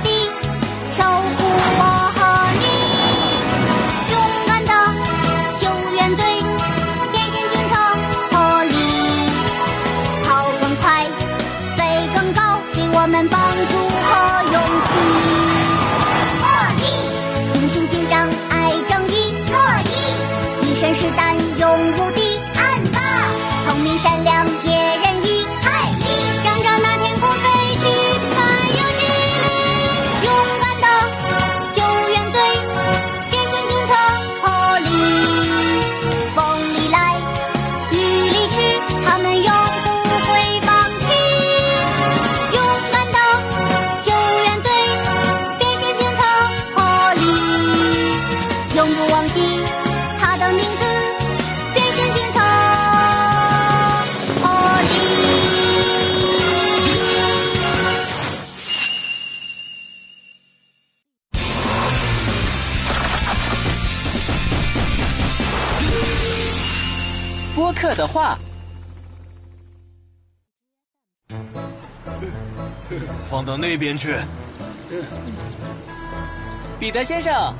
地，守护我和你。勇敢的救援队，变形警车破例，跑更快，飞更高，给我们帮助和勇气。播客的话，放到那边去。彼得先生，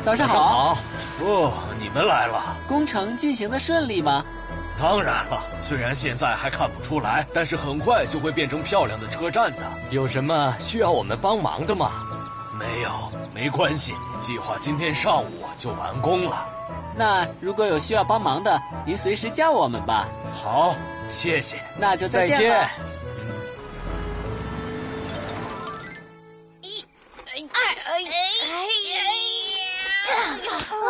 早上好。好。哦，你们来了。工程进行的顺利吗？当然了，虽然现在还看不出来，但是很快就会变成漂亮的车站的。有什么需要我们帮忙的吗？没有，没关系，计划今天上午就完工了。那如果有需要帮忙的，您随时叫我们吧。好，谢谢。那就再见再见见了。。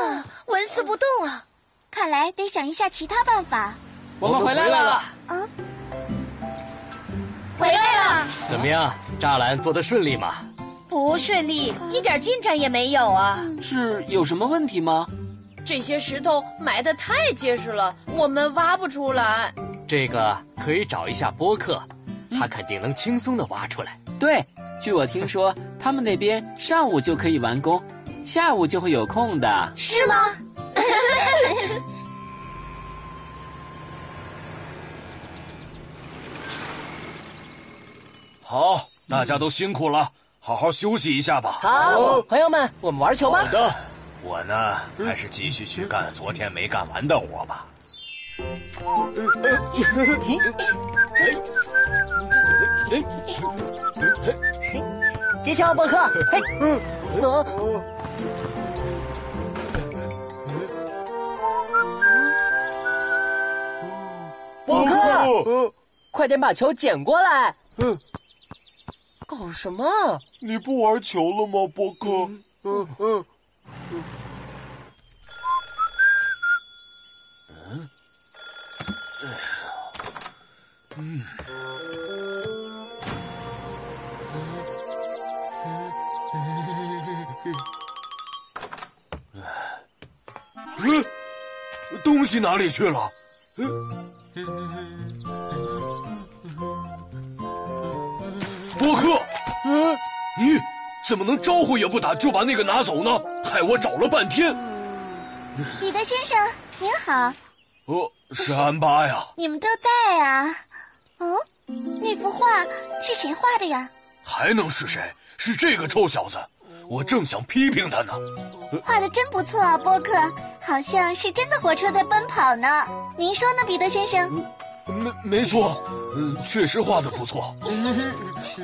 啊，纹丝不动啊！看来得想一下其他办法。我们回来了。回来了，怎么样？栅栏做的顺利吗？不顺利，一点进展也没有啊！是有什么问题吗？这些石头埋得太结实了，我们挖不出来。这个可以找一下波克，他肯定能轻松的挖出来。对，据我听说，他们那边上午就可以完工，下午就会有空的。是吗？好，大家都辛苦了，好好休息一下吧。好，朋友们，我们玩球吧好。的，我呢还是继续去干昨天没干完的活吧。接球，波克。嘿，呃，波克，快点把球捡过来。嗯，搞什么？你不玩球了吗，波克？嗯嗯。嗯，东西哪里去了？波克，嗯，你怎么能招呼也不打就把那个拿走呢？害我找了半天。彼得先生，您好，哦，是安巴呀。你们都在啊？哦，那幅画是谁画的呀？还能是谁？是这个臭小子！我正想批评他呢。画的真不错啊，波克，好像是真的火车在奔跑呢。您说呢，彼得先生？没没错，嗯，确实画的不错。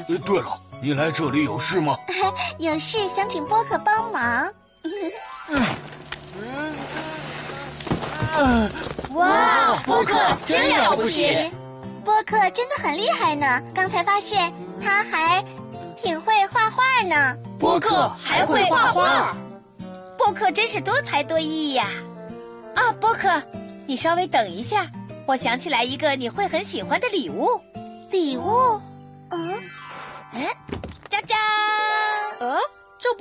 呃 对了，你来这里有事吗？有事想请波克帮忙。哇，波克真了不起！波克真的很厉害呢，刚才发现他还挺会画画呢。波克还会画画，波克真是多才多艺呀！啊，波克，你稍微等一下，我想起来一个你会很喜欢的礼物。礼物？嗯，哎，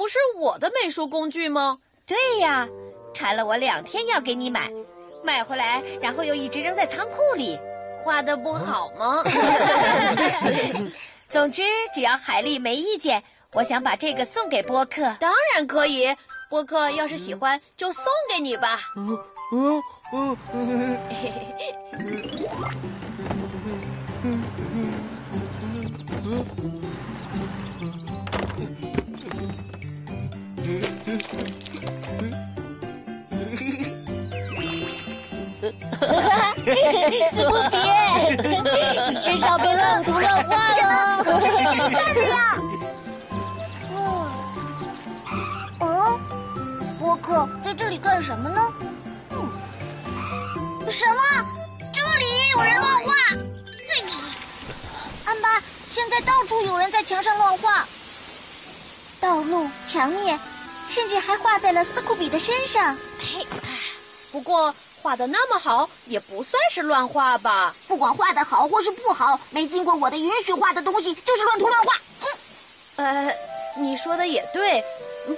不是我的美术工具吗？对呀，缠了我两天要给你买，买回来然后又一直扔在仓库里。画的不好吗？总之，只要海丽没意见，我想把这个送给波克。当然可以，波克要是喜欢就送给你吧。嗯嗯嗯，斯库比，你身上被乱涂乱画了。这是真的呀？哦，波克在这里干什么呢？嗯，什么？这里也有人乱画？安巴，现在到处有人在墙上乱画，道路、墙面，甚至还画在了斯库比的身上。嘿，不过画的那么好，也不算是乱画吧？不管画的好或是不好，没经过我的允许画的东西就是乱涂乱画。嗯，呃，你说的也对，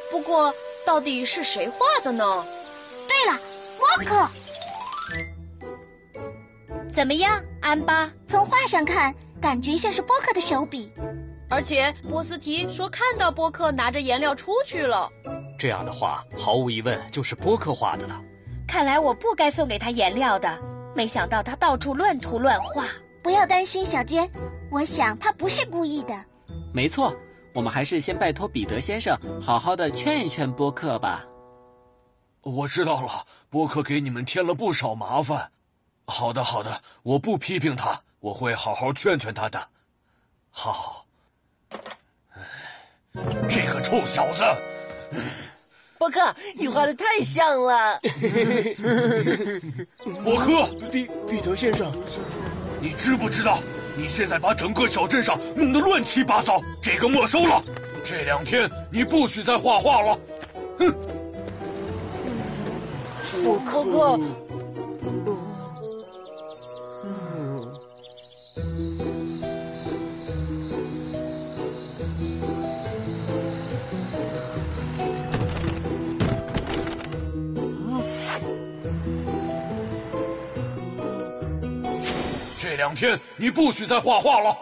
不过到底是谁画的呢？对了，波克，怎么样，安巴？从画上看，感觉像是波克的手笔。而且波斯提说看到波克拿着颜料出去了。这样的话，毫无疑问就是波克画的了。看来我不该送给他颜料的，没想到他到处乱涂乱画。不要担心，小娟，我想他不是故意的。没错，我们还是先拜托彼得先生好好的劝一劝波克吧。我知道了，波克给你们添了不少麻烦。好的，好的，我不批评他，我会好好劝劝他的。好。这个臭小子！波克，你画的太像了。波克，彼彼得先生，你知不知道，你现在把整个小镇上弄得乱七八糟？这个没收了。这两天你不许再画画了。哼！波克。两天你不许再画画了。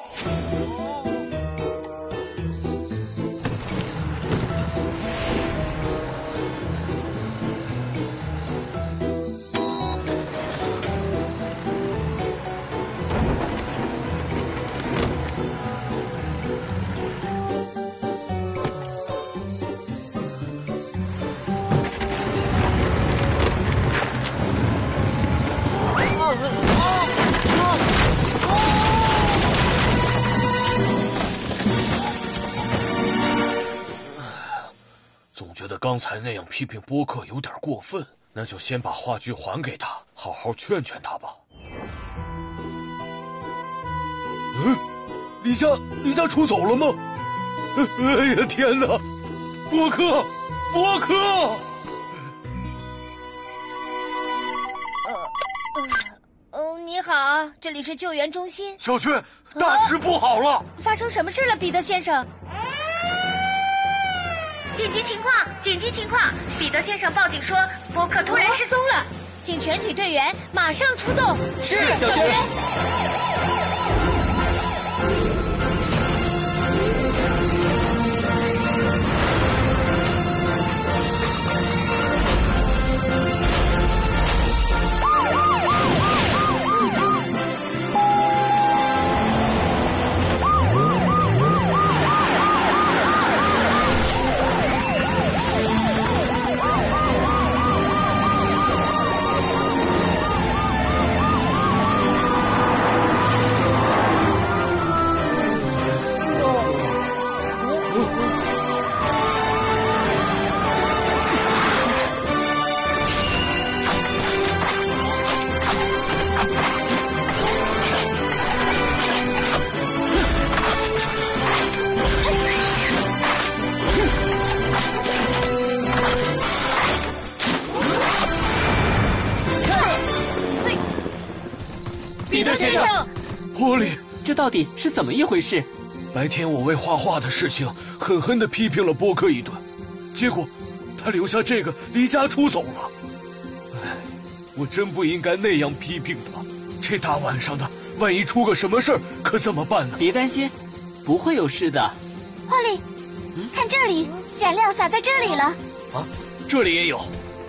刚才那样批评波克有点过分，那就先把话剧还给他，好好劝劝他吧。嗯，离家离家出走了吗？哎呀天哪！波克，波克！嗯，你好，这里是救援中心。小雀，大事不好了！发生什么事了，彼得先生？紧急情况！紧急情况！彼得先生报警说，伯克突然失踪了，请全体队员马上出动。是，小娟。到底是怎么一回事？白天我为画画的事情狠狠地批评了波克一顿，结果他留下这个离家出走了。唉，我真不应该那样批评他。这大晚上的，万一出个什么事儿，可怎么办呢？别担心，不会有事的。霍利，看这里，染料洒在这里了。啊，这里也有。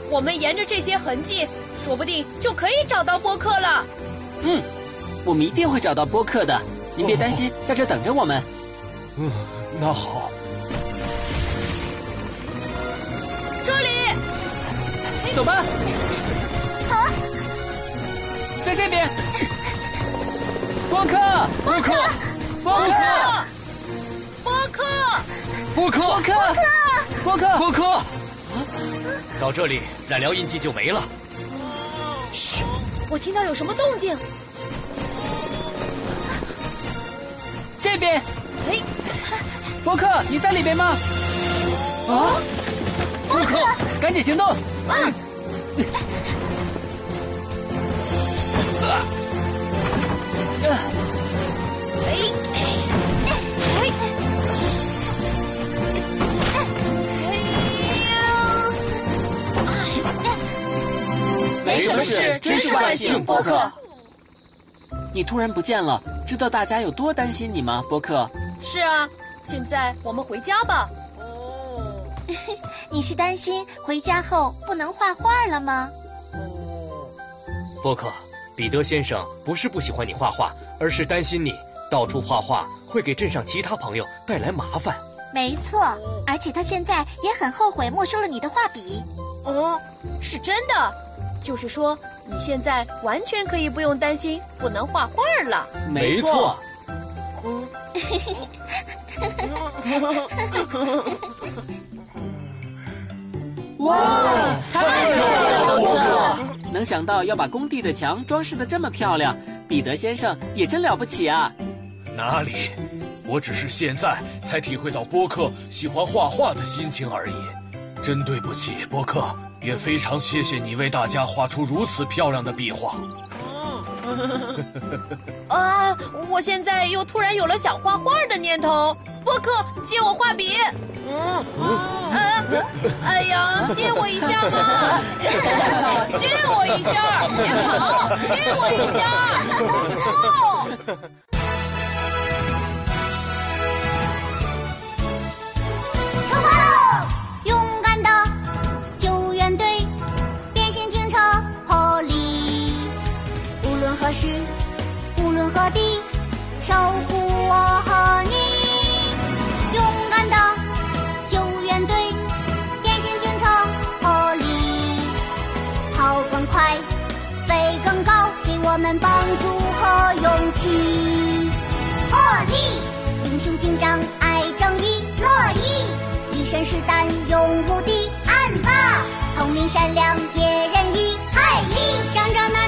我们沿着这些痕迹，说不定就可以找到波克了。嗯，我们一定会找到波克的。您别担心，在这等着我们。嗯，那好。这里，走吧。好，在这边。波克，波克，波克，波克，波克，波克，波克，波克。到这里，染料印记就没了。嘘，我听到有什么动静。这边。哎，波克，你在里边吗？啊，波克，赶紧行动！嗯。没什么事，真是万幸，波克。你突然不见了，知道大家有多担心你吗，波克？是啊，现在我们回家吧。哦，你是担心回家后不能画画了吗？哦，波克，彼得先生不是不喜欢你画画，而是担心你到处画画会给镇上其他朋友带来麻烦。没错，而且他现在也很后悔没收了你的画笔。哦，是真的。就是说，你现在完全可以不用担心不能画画了。没错。哇，太漂亮了！能想到要把工地的墙装饰的这么漂亮，彼得先生也真了不起啊！哪里，我只是现在才体会到波克喜欢画画的心情而已。真对不起，波克。也非常谢谢你为大家画出如此漂亮的壁画。啊！我现在又突然有了想画画的念头。波克，借我画笔。嗯。哎，哎呀，借我一下嘛！借我一下，别跑！借我一下。何守护我和你。勇敢的救援队，变形警车破例，跑更快，飞更高，给我们帮助和勇气。破例，英雄警长爱正义，乐意，一身是胆勇无敌。暗霸，聪明善良解人意，海力，想着那。